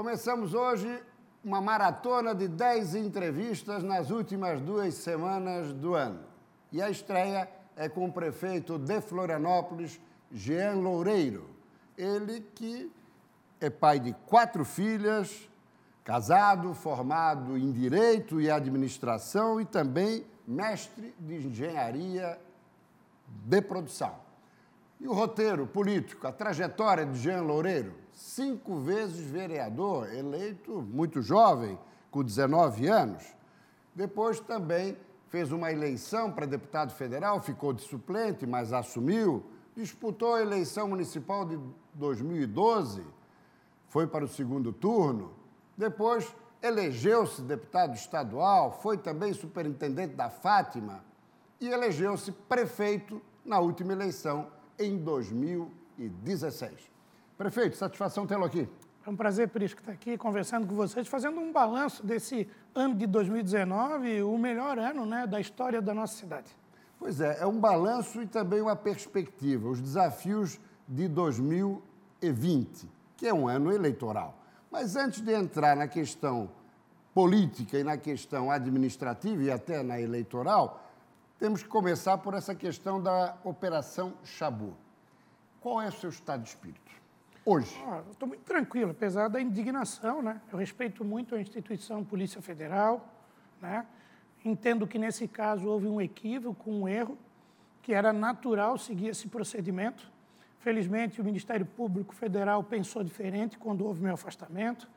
Começamos hoje uma maratona de 10 entrevistas nas últimas duas semanas do ano. E a estreia é com o prefeito de Florianópolis, Jean Loureiro. Ele que é pai de quatro filhas, casado, formado em Direito e Administração e também mestre de Engenharia de Produção. E o roteiro político, a trajetória de Jean Loureiro, cinco vezes vereador, eleito muito jovem, com 19 anos. Depois também fez uma eleição para deputado federal, ficou de suplente, mas assumiu. Disputou a eleição municipal de 2012, foi para o segundo turno. Depois elegeu-se deputado estadual, foi também superintendente da Fátima e elegeu-se prefeito na última eleição em 2016. Prefeito, satisfação tê-lo aqui. É um prazer, Prisco, estar aqui conversando com vocês, fazendo um balanço desse ano de 2019, o melhor ano né, da história da nossa cidade. Pois é, é um balanço e também uma perspectiva, os desafios de 2020, que é um ano eleitoral. Mas antes de entrar na questão política e na questão administrativa e até na eleitoral, temos que começar por essa questão da Operação Chabu. Qual é o seu estado de espírito hoje? Estou muito tranquilo, apesar da indignação, né? Eu respeito muito a instituição Polícia Federal, né? Entendo que nesse caso houve um equívoco, um erro, que era natural seguir esse procedimento. Felizmente, o Ministério Público Federal pensou diferente quando houve meu afastamento.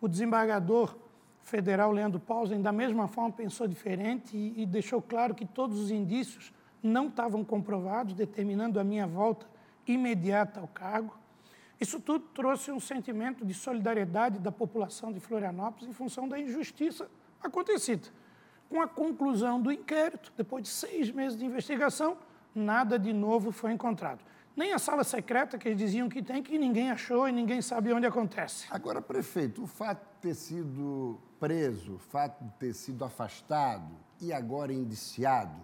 O desembargador federal Leandro Paulsen, da mesma forma, pensou diferente e, e deixou claro que todos os indícios não estavam comprovados, determinando a minha volta imediata ao cargo. Isso tudo trouxe um sentimento de solidariedade da população de Florianópolis em função da injustiça acontecida. Com a conclusão do inquérito, depois de seis meses de investigação, nada de novo foi encontrado. Nem a sala secreta que eles diziam que tem, que ninguém achou e ninguém sabe onde acontece. Agora, prefeito, o fato de ter sido preso, o fato de ter sido afastado e agora indiciado,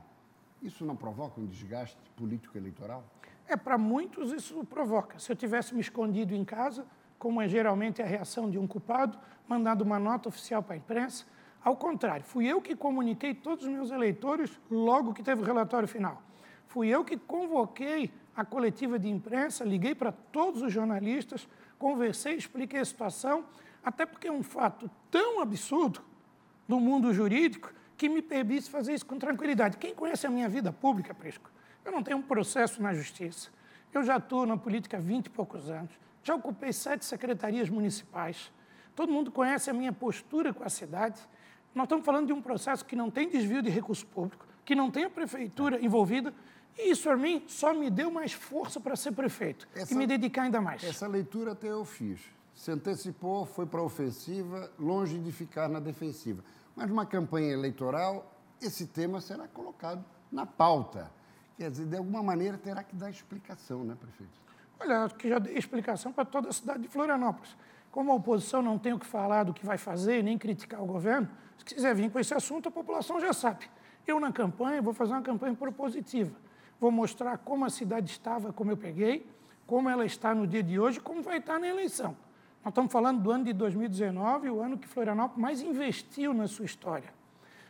isso não provoca um desgaste político-eleitoral? É, para muitos isso provoca. Se eu tivesse me escondido em casa, como é geralmente a reação de um culpado, mandado uma nota oficial para a imprensa, ao contrário, fui eu que comuniquei todos os meus eleitores logo que teve o relatório final. Fui eu que convoquei a coletiva de imprensa, liguei para todos os jornalistas, conversei, expliquei a situação, até porque é um fato tão absurdo no mundo jurídico que me permite fazer isso com tranquilidade. Quem conhece a minha vida pública, Prisco, eu não tenho um processo na justiça. Eu já atuo na política há 20 e poucos anos. Já ocupei sete secretarias municipais. Todo mundo conhece a minha postura com a cidade. Nós estamos falando de um processo que não tem desvio de recurso público, que não tem a prefeitura envolvida. E isso, para mim, só me deu mais força para ser prefeito essa, e me dedicar ainda mais. Essa leitura até eu fiz. Se antecipou, foi para a ofensiva, longe de ficar na defensiva. Mas numa campanha eleitoral, esse tema será colocado na pauta. Quer dizer, de alguma maneira terá que dar explicação, né, prefeito? Olha, acho que já dei explicação para toda a cidade de Florianópolis. Como a oposição não tem o que falar do que vai fazer, nem criticar o governo, se quiser vir com esse assunto, a população já sabe. Eu, na campanha, vou fazer uma campanha propositiva. Vou mostrar como a cidade estava, como eu peguei, como ela está no dia de hoje, como vai estar na eleição. Nós estamos falando do ano de 2019, o ano que Florianópolis mais investiu na sua história.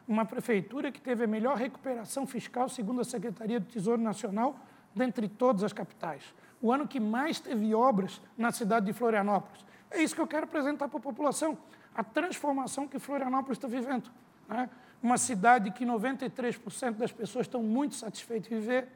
Uma prefeitura que teve a melhor recuperação fiscal, segundo a Secretaria do Tesouro Nacional, dentre todas as capitais. O ano que mais teve obras na cidade de Florianópolis. É isso que eu quero apresentar para a população, a transformação que Florianópolis está vivendo. Né? Uma cidade que 93% das pessoas estão muito satisfeitas de viver,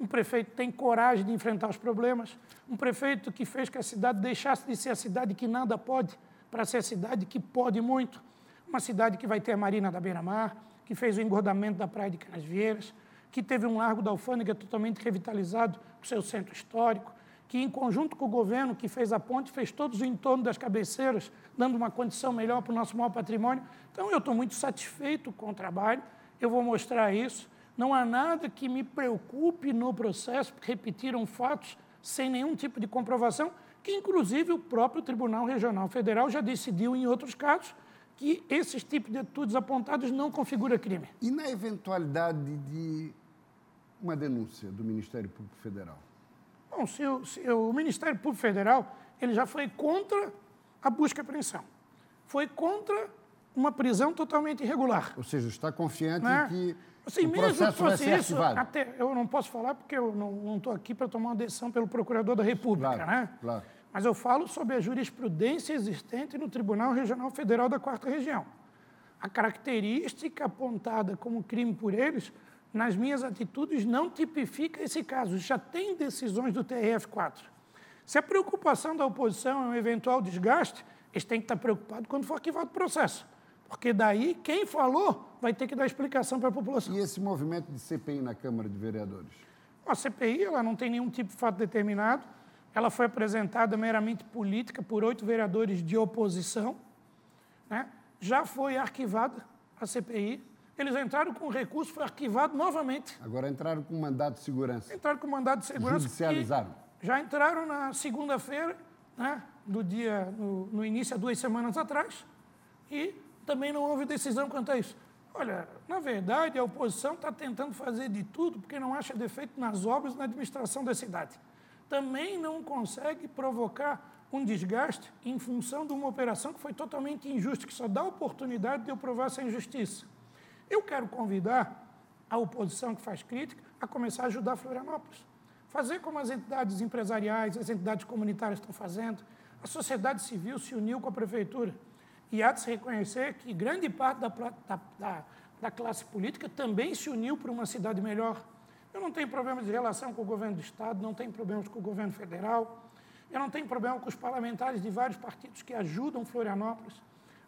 um prefeito tem coragem de enfrentar os problemas, um prefeito que fez que a cidade deixasse de ser a cidade que nada pode para ser a cidade que pode muito, uma cidade que vai ter a Marina da Beira-Mar, que fez o engordamento da Praia de Canasvieiras, que teve um largo da Alfândega totalmente revitalizado com seu centro histórico, que em conjunto com o governo que fez a ponte, fez todos o entorno das cabeceiras, dando uma condição melhor para o nosso maior patrimônio. Então, eu estou muito satisfeito com o trabalho, eu vou mostrar isso. Não há nada que me preocupe no processo, porque repetiram fatos sem nenhum tipo de comprovação, que inclusive o próprio Tribunal Regional Federal já decidiu em outros casos que esses tipos de atitudes apontados não configura crime. E na eventualidade de uma denúncia do Ministério Público Federal? Bom, se o, se o Ministério Público Federal ele já foi contra a busca e apreensão. Foi contra uma prisão totalmente irregular. Ou seja, está confiante né? que assim, o processo vai ser isso, ativado. Até, eu não posso falar porque eu não estou aqui para tomar uma decisão pelo Procurador da República, claro, né? Claro. Mas eu falo sobre a jurisprudência existente no Tribunal Regional Federal da Quarta Região. A característica apontada como crime por eles, nas minhas atitudes, não tipifica esse caso. Já tem decisões do TRF4. Se a preocupação da oposição é um eventual desgaste, eles têm que estar preocupados quando for arquivado o processo. Porque daí, quem falou vai ter que dar explicação para a população. E esse movimento de CPI na Câmara de Vereadores? A CPI ela não tem nenhum tipo de fato determinado. Ela foi apresentada meramente política por oito vereadores de oposição. Né? Já foi arquivada a CPI. Eles entraram com recurso, foi arquivado novamente. Agora entraram com mandato de segurança. Entraram com mandato de segurança. Judicializaram. Já entraram na segunda-feira, né, do dia, no, no início, há duas semanas atrás, e também não houve decisão quanto a isso. Olha, na verdade, a oposição está tentando fazer de tudo porque não acha defeito nas obras e na administração da cidade. Também não consegue provocar um desgaste em função de uma operação que foi totalmente injusta, que só dá oportunidade de eu provar essa injustiça. Eu quero convidar a oposição que faz crítica a começar a ajudar Florianópolis. Fazer como as entidades empresariais, as entidades comunitárias estão fazendo. A sociedade civil se uniu com a prefeitura. E há de se reconhecer que grande parte da, da, da, da classe política também se uniu para uma cidade melhor. Eu não tenho problemas de relação com o governo do Estado, não tenho problemas com o governo federal, eu não tenho problema com os parlamentares de vários partidos que ajudam Florianópolis.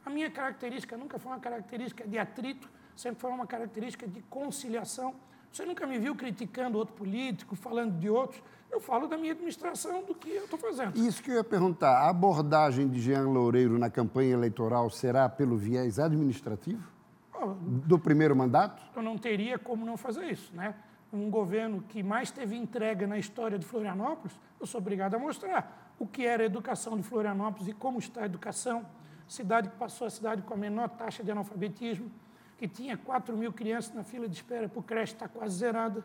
A minha característica nunca foi uma característica de atrito, sempre foi uma característica de conciliação. Você nunca me viu criticando outro político, falando de outros. Eu falo da minha administração, do que eu estou fazendo. Isso que eu ia perguntar. A abordagem de Jean Loureiro na campanha eleitoral será pelo viés administrativo? Oh, do primeiro mandato? Eu não teria como não fazer isso, né? Um governo que mais teve entrega na história de Florianópolis, eu sou obrigado a mostrar o que era a educação de Florianópolis e como está a educação. Cidade que passou a cidade com a menor taxa de analfabetismo, que tinha 4 mil crianças na fila de espera para o creche, está quase zerada.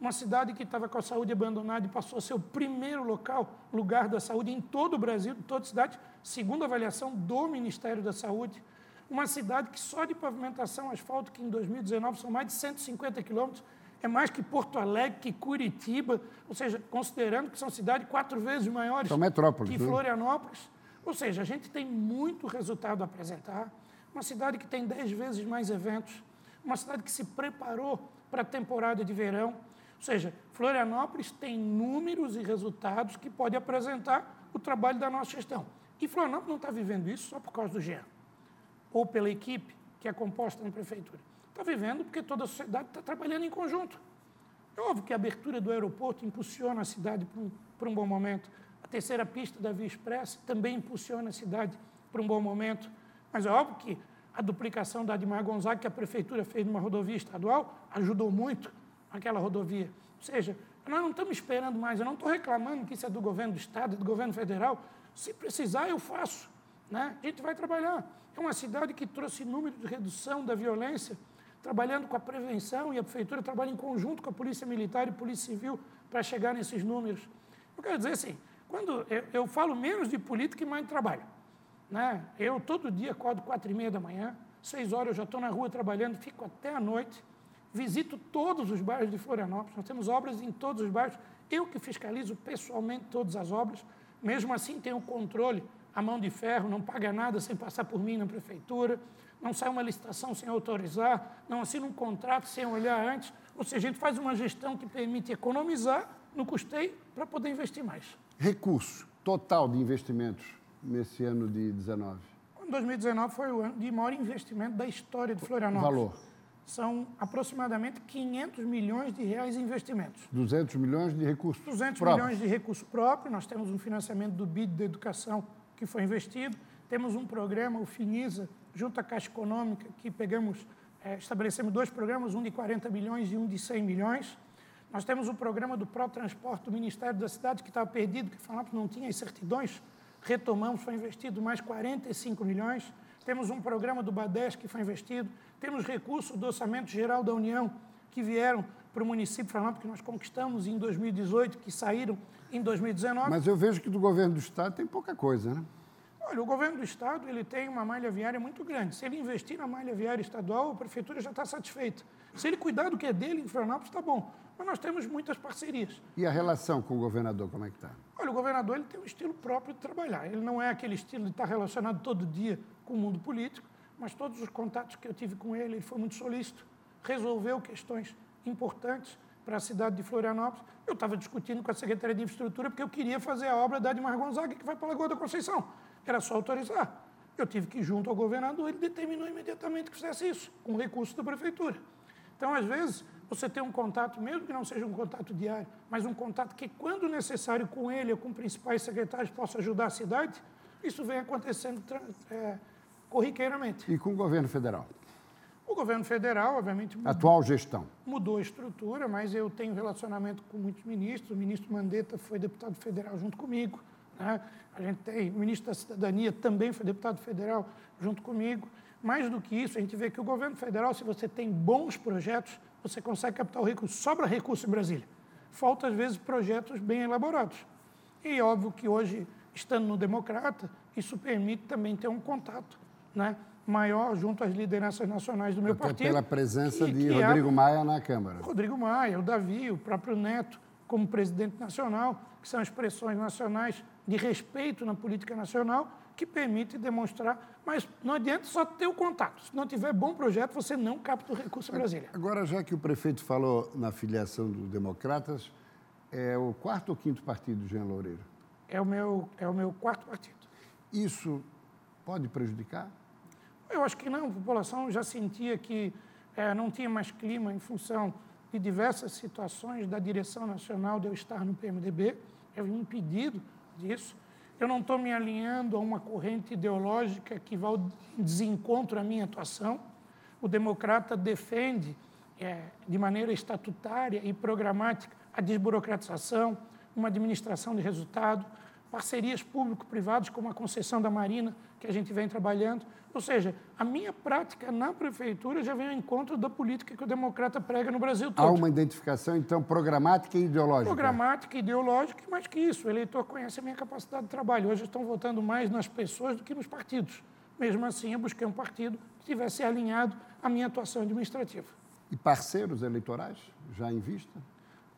Uma cidade que estava com a saúde abandonada e passou a ser o primeiro local, lugar da saúde em todo o Brasil, toda cidade, segundo a avaliação do Ministério da Saúde. Uma cidade que só de pavimentação, asfalto, que em 2019 são mais de 150 quilômetros, é mais que Porto Alegre, que Curitiba, ou seja, considerando que são cidades quatro vezes maiores são metrópoles, que Florianópolis. Ou seja, a gente tem muito resultado a apresentar uma cidade que tem dez vezes mais eventos, uma cidade que se preparou para a temporada de verão. Ou seja, Florianópolis tem números e resultados que pode apresentar o trabalho da nossa gestão. E Florianópolis não está vivendo isso só por causa do GEA, ou pela equipe que é composta na prefeitura. Está vivendo porque toda a sociedade está trabalhando em conjunto. É óbvio que a abertura do aeroporto impulsiona a cidade para um, para um bom momento. A terceira pista da Via Expressa também impulsiona a cidade para um bom momento. Mas é óbvio que a duplicação da Admar Gonzaga, que a prefeitura fez numa rodovia estadual, ajudou muito aquela rodovia. Ou seja, nós não estamos esperando mais, eu não estou reclamando que isso é do governo do Estado, do governo federal. Se precisar, eu faço. Né? A gente vai trabalhar. É uma cidade que trouxe número de redução da violência, trabalhando com a prevenção, e a prefeitura trabalha em conjunto com a Polícia Militar e Polícia Civil para chegar nesses números. Eu quero dizer assim, quando eu, eu falo menos de política e mais de trabalho. Né? Eu todo dia acordo quatro e meia da manhã, seis horas eu já estou na rua trabalhando, fico até a noite, visito todos os bairros de Florianópolis, nós temos obras em todos os bairros, eu que fiscalizo pessoalmente todas as obras, mesmo assim tenho controle, a mão de ferro, não paga nada sem passar por mim na prefeitura, não sai uma licitação sem autorizar, não assina um contrato sem olhar antes, ou seja, a gente faz uma gestão que permite economizar no custeio para poder investir mais. Recurso total de investimentos nesse ano de 19? 2019 foi o ano de maior investimento da história de Florianópolis. Valor? São aproximadamente 500 milhões de reais em investimentos. 200 milhões de recursos 200 próprios. milhões de recursos próprios. Nós temos um financiamento do BID da educação que foi investido. Temos um programa, o FINISA, junto à Caixa Econômica, que pegamos, é, estabelecemos dois programas, um de 40 milhões e um de 100 milhões. Nós temos o programa do Pró-Transporte do Ministério da Cidade, que estava perdido, que Florianópolis não tinha as certidões retomamos, foi investido mais 45 milhões. Temos um programa do BADES que foi investido. Temos recursos do Orçamento Geral da União que vieram para o município de que nós conquistamos em 2018, que saíram em 2019. Mas eu vejo que do governo do Estado tem pouca coisa, né? Olha, o governo do Estado ele tem uma malha viária muito grande. Se ele investir na malha viária estadual, a prefeitura já está satisfeita. Se ele cuidar do que é dele em Florianópolis, está bom. Mas nós temos muitas parcerias. E a relação com o governador, como é que está? Olha, o governador ele tem um estilo próprio de trabalhar. Ele não é aquele estilo de estar relacionado todo dia com o mundo político, mas todos os contatos que eu tive com ele, ele foi muito solícito, resolveu questões importantes para a cidade de Florianópolis. Eu estava discutindo com a Secretaria de Infraestrutura porque eu queria fazer a obra da Admar Gonzaga, que vai para a Lagoa da Conceição. Era só autorizar. Eu tive que ir junto ao governador, ele determinou imediatamente que fizesse isso, com recurso da prefeitura. Então, às vezes, você tem um contato, mesmo que não seja um contato diário, mas um contato que, quando necessário, com ele ou com principais secretários, possa ajudar a cidade, isso vem acontecendo é, corriqueiramente. E com o governo federal? O governo federal, obviamente. Mudou, Atual gestão. Mudou a estrutura, mas eu tenho relacionamento com muitos ministros. O ministro Mandetta foi deputado federal junto comigo. Né? A gente tem o ministro da Cidadania também foi deputado federal junto comigo. Mais do que isso, a gente vê que o governo federal, se você tem bons projetos, você consegue captar o recurso. Sobra recurso em Brasília. Falta, às vezes, projetos bem elaborados. E óbvio que hoje, estando no Democrata, isso permite também ter um contato né, maior junto às lideranças nacionais do meu Até partido. pela presença que, de que Rodrigo é, Maia na Câmara. Rodrigo Maia, o Davi, o próprio Neto, como presidente nacional, que são expressões nacionais de respeito na política nacional, que permite demonstrar. Mas não adianta só ter o contato. Se não tiver bom projeto, você não capta o recurso em Brasília. Agora, já que o prefeito falou na filiação dos democratas, é o quarto ou quinto partido do Jean Loureiro? É o meu, é o meu quarto partido. Isso pode prejudicar? Eu acho que não. A população já sentia que é, não tinha mais clima em função de diversas situações da direção nacional de eu estar no PMDB. Eu vim impedido disso. Eu não estou me alinhando a uma corrente ideológica que vai em desencontro à minha atuação. O democrata defende, é, de maneira estatutária e programática, a desburocratização, uma administração de resultado, parcerias público-privadas, como a concessão da Marina, que a gente vem trabalhando. Ou seja, a minha prática na prefeitura já vem ao encontro da política que o democrata prega no Brasil todo. Há uma identificação, então, programática e ideológica? Programática e ideológica, e mais que isso, o eleitor conhece a minha capacidade de trabalho. Hoje estão votando mais nas pessoas do que nos partidos. Mesmo assim, eu busquei um partido que tivesse alinhado à minha atuação administrativa. E parceiros eleitorais, já em vista?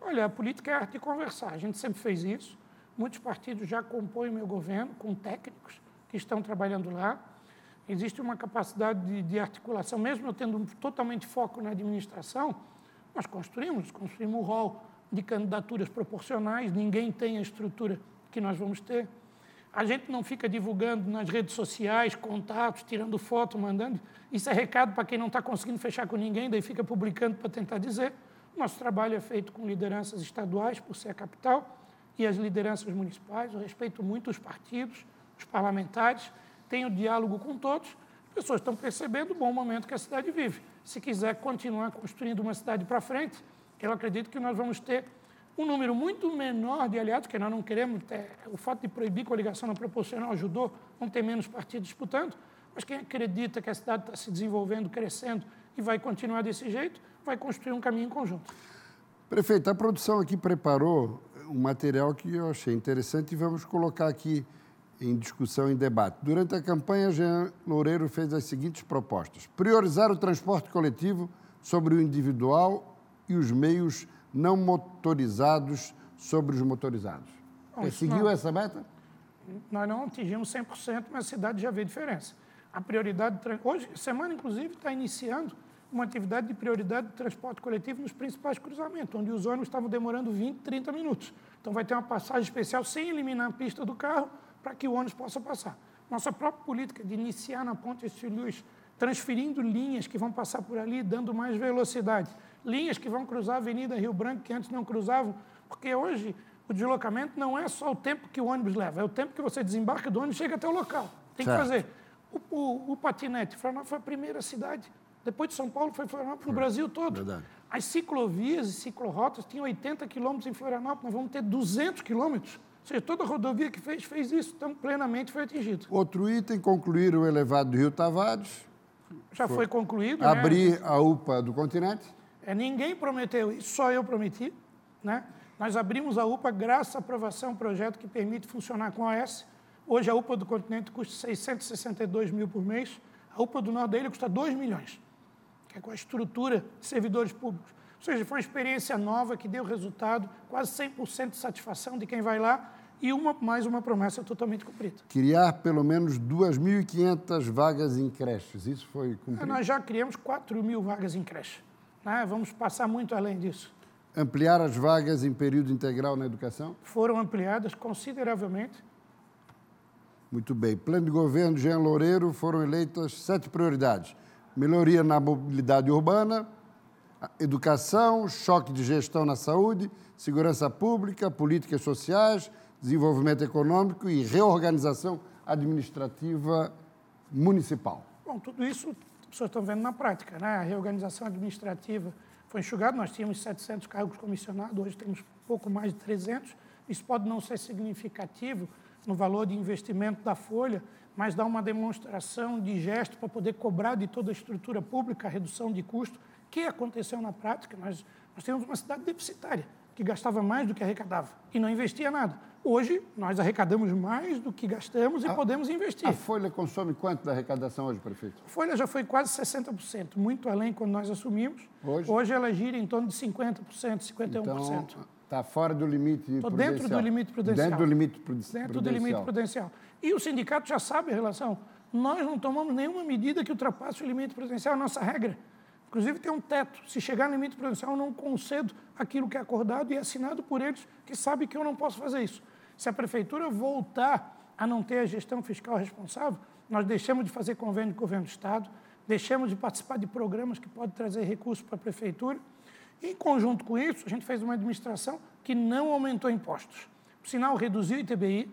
Olha, a política é arte de conversar. A gente sempre fez isso. Muitos partidos já compõem o meu governo com técnicos que estão trabalhando lá. Existe uma capacidade de, de articulação, mesmo eu tendo totalmente foco na administração, nós construímos, construímos um rol de candidaturas proporcionais, ninguém tem a estrutura que nós vamos ter. A gente não fica divulgando nas redes sociais contatos, tirando foto, mandando. Isso é recado para quem não está conseguindo fechar com ninguém, daí fica publicando para tentar dizer. Nosso trabalho é feito com lideranças estaduais, por ser a capital, e as lideranças municipais. Eu respeito muito os partidos, os parlamentares, tenho diálogo com todos. As pessoas estão percebendo o bom momento que a cidade vive. Se quiser continuar construindo uma cidade para frente, eu acredito que nós vamos ter um número muito menor de aliados, que nós não queremos ter. O fato de proibir coligação não proporcional ajudou, não ter menos partidos disputando, mas quem acredita que a cidade está se desenvolvendo, crescendo e vai continuar desse jeito, vai construir um caminho em conjunto. Prefeito, a produção aqui preparou um material que eu achei interessante e vamos colocar aqui em discussão, em debate. Durante a campanha, Jean Loureiro fez as seguintes propostas: priorizar o transporte coletivo sobre o individual e os meios não motorizados sobre os motorizados. Bom, seguiu não, essa meta? Nós não atingimos 100%, mas a cidade já vê diferença. A prioridade, hoje, semana inclusive, está iniciando uma atividade de prioridade de transporte coletivo nos principais cruzamentos, onde os ônibus estavam demorando 20, 30 minutos. Então vai ter uma passagem especial sem eliminar a pista do carro para que o ônibus possa passar. Nossa própria política de iniciar na Ponte Estiluz, transferindo linhas que vão passar por ali, dando mais velocidade. Linhas que vão cruzar a Avenida Rio Branco, que antes não cruzavam, porque hoje o deslocamento não é só o tempo que o ônibus leva, é o tempo que você desembarca do ônibus e chega até o local. Tem certo. que fazer. O, o, o patinete, Florianópolis foi a primeira cidade depois de São Paulo, foi Florianópolis, no Brasil todo. Verdade. As ciclovias e ciclorotas tinham 80 quilômetros em Florianópolis, nós vamos ter 200 quilômetros. Ou seja, toda a rodovia que fez, fez isso, então plenamente foi atingido. Outro item, concluir o elevado do Rio Tavares. Já foi, foi concluído. Né? Abrir né? a UPA do continente. É, ninguém prometeu isso, só eu prometi. Né? Nós abrimos a UPA graças à aprovação, um projeto que permite funcionar com a OS. Hoje a UPA do continente custa 662 mil por mês, a UPA do norte da ilha custa 2 milhões, é com a estrutura de servidores públicos. Ou seja, foi uma experiência nova que deu resultado, quase 100% de satisfação de quem vai lá e uma, mais uma promessa totalmente cumprida. Criar pelo menos 2.500 vagas em creches, isso foi cumprido? Nós já criamos 4 mil vagas em creche. Né? Vamos passar muito além disso. Ampliar as vagas em período integral na educação? Foram ampliadas consideravelmente. Muito bem. Plano de governo Jean Loureiro foram eleitas sete prioridades. Melhoria na mobilidade urbana, educação, choque de gestão na saúde, segurança pública, políticas sociais, desenvolvimento econômico e reorganização administrativa municipal. Bom, tudo isso as pessoas estão vendo na prática. Né? A reorganização administrativa foi enxugada, nós tínhamos 700 cargos comissionados, hoje temos pouco mais de 300. Isso pode não ser significativo no valor de investimento da folha, mas dá uma demonstração de gesto para poder cobrar de toda a estrutura pública a redução de custo, que aconteceu na prática. Nós, nós temos uma cidade deficitária, que gastava mais do que arrecadava e não investia nada. Hoje, nós arrecadamos mais do que gastamos e a, podemos investir. A Folha consome quanto da arrecadação hoje, prefeito? A Folha já foi quase 60%, muito além quando nós assumimos. Hoje? Hoje ela gira em torno de 50%, 51%. Então, está fora do limite Estou dentro do limite prudencial. Dentro do limite prudencial. Dentro do limite prudencial. E o sindicato já sabe a relação. Nós não tomamos nenhuma medida que ultrapasse o limite prudencial, é a nossa regra. Inclusive tem um teto. Se chegar no limite prudencial, eu não concedo aquilo que é acordado e assinado por eles, que sabem que eu não posso fazer isso. Se a prefeitura voltar a não ter a gestão fiscal responsável, nós deixamos de fazer convênio com o governo do Estado, deixamos de participar de programas que podem trazer recursos para a prefeitura. Em conjunto com isso, a gente fez uma administração que não aumentou impostos. Por sinal, reduziu o ITBI.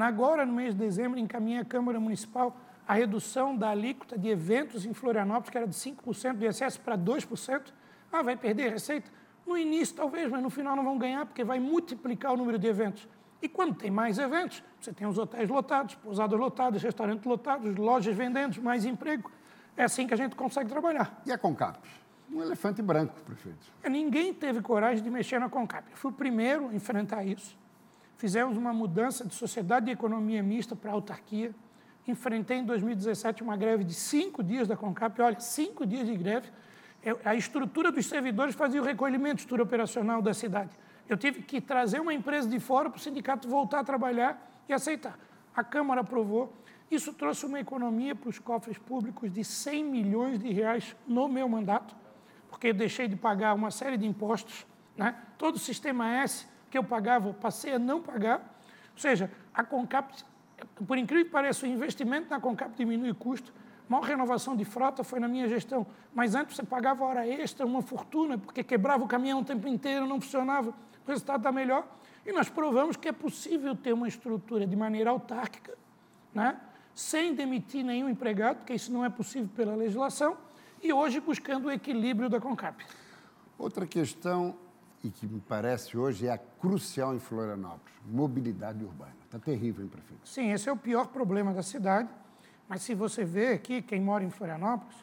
Agora, no mês de dezembro, encaminhei à Câmara Municipal a redução da alíquota de eventos em Florianópolis, que era de 5% do ISS para 2%. Ah, vai perder receita? No início, talvez, mas no final não vão ganhar, porque vai multiplicar o número de eventos. E quando tem mais eventos, você tem os hotéis lotados, pousadas lotadas, restaurantes lotados, lojas vendendo, mais emprego. É assim que a gente consegue trabalhar. E a Concap? Um elefante branco, prefeito. Ninguém teve coragem de mexer na Concap. Eu fui o primeiro a enfrentar isso. Fizemos uma mudança de sociedade e economia mista para autarquia. Enfrentei em 2017 uma greve de cinco dias da Concap. Olha, cinco dias de greve. a estrutura dos servidores fazia o recolhimento, estrutura operacional da cidade. Eu tive que trazer uma empresa de fora para o sindicato voltar a trabalhar e aceitar. A Câmara aprovou. Isso trouxe uma economia para os cofres públicos de 100 milhões de reais no meu mandato, porque eu deixei de pagar uma série de impostos. Né? Todo o sistema S que eu pagava, passei a não pagar. Ou seja, a Concap, por incrível que pareça, o investimento na Concap diminui o custo. A maior renovação de frota foi na minha gestão. Mas antes você pagava hora extra, uma fortuna, porque quebrava o caminhão o tempo inteiro, não funcionava o resultado está melhor. E nós provamos que é possível ter uma estrutura de maneira autárquica, né? sem demitir nenhum empregado, porque isso não é possível pela legislação, e hoje buscando o equilíbrio da CONCAP. Outra questão, e que me parece hoje é crucial em Florianópolis, mobilidade urbana. Está terrível, hein, prefeito? Sim, esse é o pior problema da cidade, mas se você vê aqui, quem mora em Florianópolis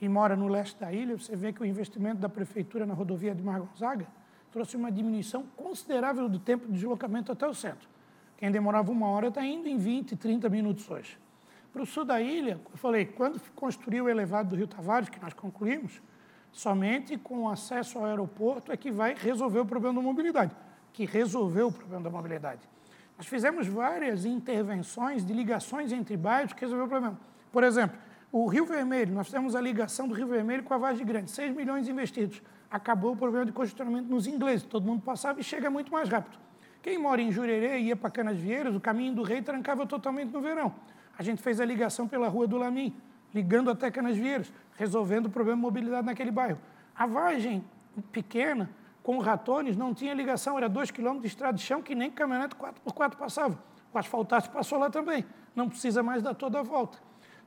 e mora no leste da ilha, você vê que o investimento da prefeitura na rodovia de Mar Gonzaga trouxe uma diminuição considerável do tempo de deslocamento até o centro. Quem demorava uma hora está indo em 20, 30 minutos hoje. Para o sul da ilha, eu falei, quando construiu o elevado do Rio Tavares, que nós concluímos, somente com acesso ao aeroporto é que vai resolver o problema da mobilidade, que resolveu o problema da mobilidade. Nós fizemos várias intervenções de ligações entre bairros que resolveu o problema. Por exemplo, o Rio Vermelho, nós fizemos a ligação do Rio Vermelho com a Vargem Grande, 6 milhões investidos acabou o problema de congestionamento nos ingleses. Todo mundo passava e chega muito mais rápido. Quem mora em Jurerê e ia para Canas Vieiras, o caminho do rei trancava totalmente no verão. A gente fez a ligação pela Rua do Lamim, ligando até Canas Vieiras, resolvendo o problema de mobilidade naquele bairro. A Vargem pequena, com ratones, não tinha ligação, era dois quilômetros de estrada de chão que nem caminhonete 4x4 passava. O asfaltado passou lá também, não precisa mais dar toda a volta.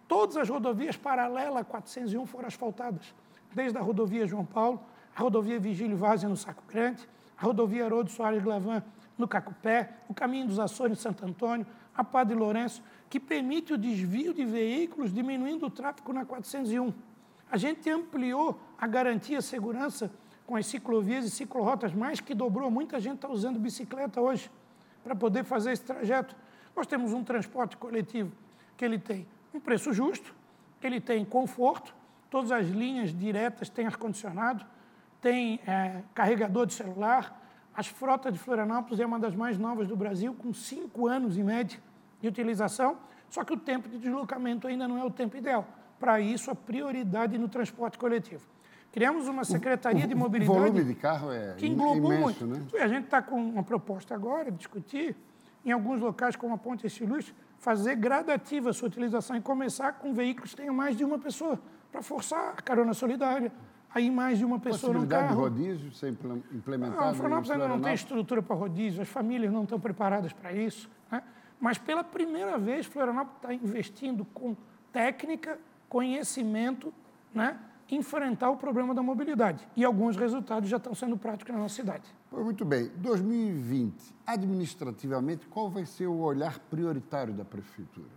Todas as rodovias paralelas a 401 foram asfaltadas, desde a rodovia João Paulo, a rodovia Vigílio Vaz no Saco Grande, a rodovia Haroldo Soares Glavan no Cacupé, o caminho dos Açores em Santo Antônio, a Padre Lourenço, que permite o desvio de veículos, diminuindo o tráfego na 401. A gente ampliou a garantia segurança com as ciclovias e ciclorotas, mais que dobrou. Muita gente está usando bicicleta hoje para poder fazer esse trajeto. Nós temos um transporte coletivo que ele tem um preço justo, ele tem conforto, todas as linhas diretas têm ar-condicionado, tem é, carregador de celular. As frotas de Florianópolis é uma das mais novas do Brasil, com cinco anos em média de utilização, só que o tempo de deslocamento ainda não é o tempo ideal. Para isso, a prioridade no transporte coletivo. Criamos uma secretaria o, de mobilidade. O volume de carro é que englobou imenso, muito. Né? A gente está com uma proposta agora, discutir, em alguns locais como a Ponte Estiluz, fazer gradativa a sua utilização e começar com veículos que tenham mais de uma pessoa, para forçar a carona solidária, aí mais de uma pessoa no carro. de rodízio ser implementado? Não, o Florianópolis ainda não tem estrutura para rodízio, as famílias não estão preparadas para isso. Né? Mas, pela primeira vez, Florianópolis está investindo com técnica, conhecimento, né? enfrentar o problema da mobilidade. E alguns resultados já estão sendo práticos na nossa cidade. Muito bem. 2020, administrativamente, qual vai ser o olhar prioritário da Prefeitura?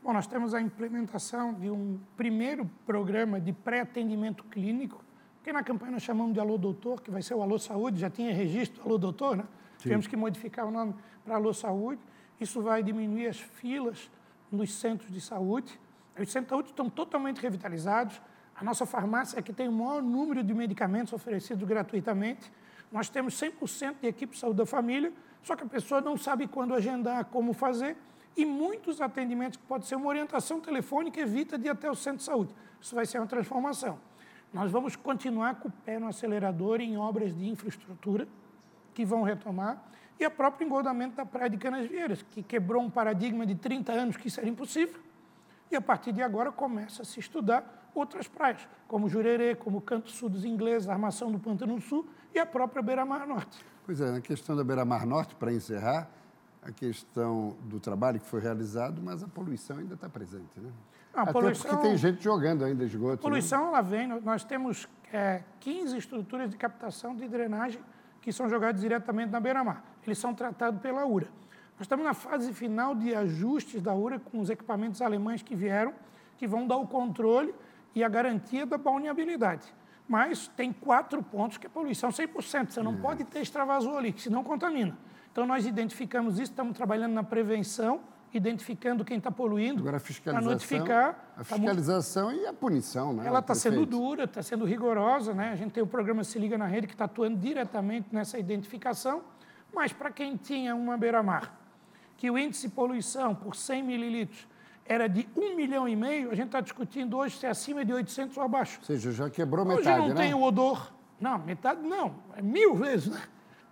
Bom, nós temos a implementação de um primeiro programa de pré-atendimento clínico, que na campanha nós chamamos de Alô Doutor, que vai ser o Alô Saúde, já tinha registro Alô Doutor, né? Sim. Tivemos que modificar o nome para Alô Saúde. Isso vai diminuir as filas nos centros de saúde. Os centros estão totalmente revitalizados, a nossa farmácia é que tem o maior número de medicamentos oferecidos gratuitamente. Nós temos 100% de equipe de saúde da família, só que a pessoa não sabe quando agendar, como fazer, e muitos atendimentos que pode ser uma orientação telefônica evita de ir até o centro de saúde. Isso vai ser uma transformação. Nós vamos continuar com o pé no acelerador em obras de infraestrutura que vão retomar e o próprio engordamento da Praia de Canasvieiras, que quebrou um paradigma de 30 anos que isso era impossível. E a partir de agora começa a se estudar outras praias, como Jurerê, como Canto Sul dos Ingleses, Armação do Pântano Sul e a própria Beira-Mar Norte. Pois é, na questão da Beira-Mar Norte, para encerrar, a questão do trabalho que foi realizado, mas a poluição ainda está presente, né? A Até poluição, porque tem gente jogando ainda esgoto. A né? poluição, né? ela vem, nós temos é, 15 estruturas de captação de drenagem que são jogadas diretamente na beira-mar. Eles são tratados pela URA. Nós estamos na fase final de ajustes da URA com os equipamentos alemães que vieram, que vão dar o controle e a garantia da balneabilidade. Mas tem quatro pontos que é poluição 100%. Você não pode ter extravasor ali, que senão contamina. Então, nós identificamos isso, estamos trabalhando na prevenção, identificando quem está poluindo. Agora, a fiscalização. notificar. A tá fiscalização tá, e a punição, né? Ela está sendo dura, está sendo rigorosa, né? A gente tem o programa Se Liga na Rede, que está atuando diretamente nessa identificação. Mas, para quem tinha uma beira-mar, que o índice de poluição por 100 mililitros era de um milhão e meio, a gente está discutindo hoje se é acima de 800 ou abaixo. Ou seja, já quebrou hoje metade, Hoje não né? tem o odor. Não, metade não, é mil vezes, né?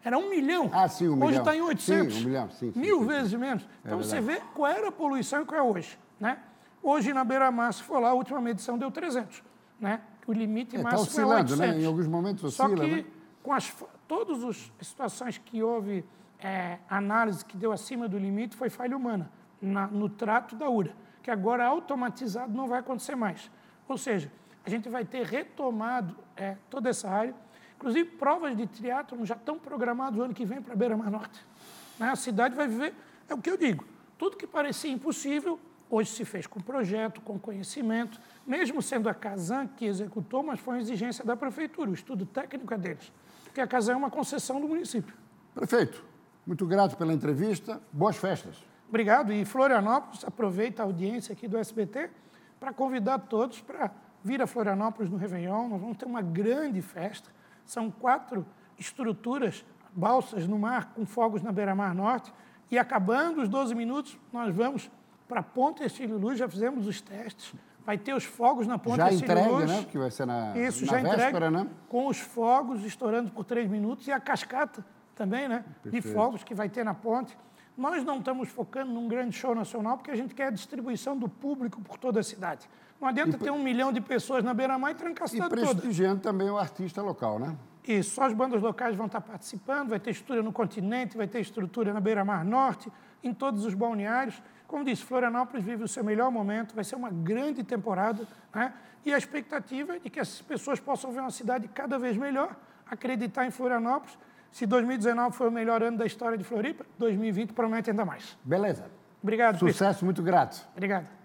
Era um milhão. Ah, sim, um hoje milhão. Hoje está em 800. Sim, um milhão, sim. sim mil sim, vezes sim. menos. É então é você vê qual era a poluição e qual é hoje, né? Hoje na beira-mar, se for lá, a última medição deu 300, né? O limite é, tá máximo oscilando, é 800. né? Em alguns momentos oscila, Só que né? com as, todas as situações que houve é, análise que deu acima do limite foi falha humana na, no trato da URA que agora automatizado não vai acontecer mais. Ou seja, a gente vai ter retomado é, toda essa área. Inclusive, provas de triatlon já estão programadas o ano que vem para Beira-Mar Norte. Né? A cidade vai viver, é o que eu digo, tudo que parecia impossível, hoje se fez com projeto, com conhecimento, mesmo sendo a Casan que executou, mas foi uma exigência da prefeitura, o estudo técnico é deles, porque a Casan é uma concessão do município. Prefeito, muito grato pela entrevista, boas festas. Obrigado. E Florianópolis, aproveita a audiência aqui do SBT para convidar todos para vir a Florianópolis no Réveillon. Nós vamos ter uma grande festa. São quatro estruturas, balsas no mar, com fogos na beira-mar norte. E acabando os 12 minutos, nós vamos para a Ponte Estílio Luz, já fizemos os testes. Vai ter os fogos na Ponte já entregue, Luz. né? Porque vai ser na, Isso, na já véspera, entregue, né? Com os fogos estourando por três minutos e a cascata também, né? Perfeito. De fogos que vai ter na ponte. Nós não estamos focando num grande show nacional porque a gente quer a distribuição do público por toda a cidade. Não adianta e, ter um milhão de pessoas na beira-mar e trancar a cidade toda. E prestigiando toda. também o artista local, né? Isso, só as bandas locais vão estar participando, vai ter estrutura no continente, vai ter estrutura na beira-mar norte, em todos os balneários. Como disse, Florianópolis vive o seu melhor momento, vai ser uma grande temporada, né? E a expectativa é de que as pessoas possam ver uma cidade cada vez melhor, acreditar em Florianópolis se 2019 foi o melhor ano da história de Floripa, 2020 promete ainda mais. Beleza. Obrigado. Sucesso, muito grato. Obrigado.